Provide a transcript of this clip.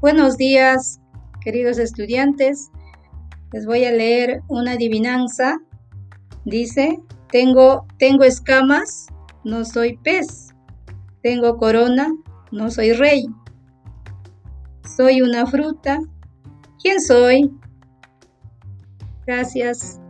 Buenos días, queridos estudiantes. Les voy a leer una adivinanza. Dice, tengo, tengo escamas, no soy pez. Tengo corona, no soy rey. Soy una fruta. ¿Quién soy? Gracias.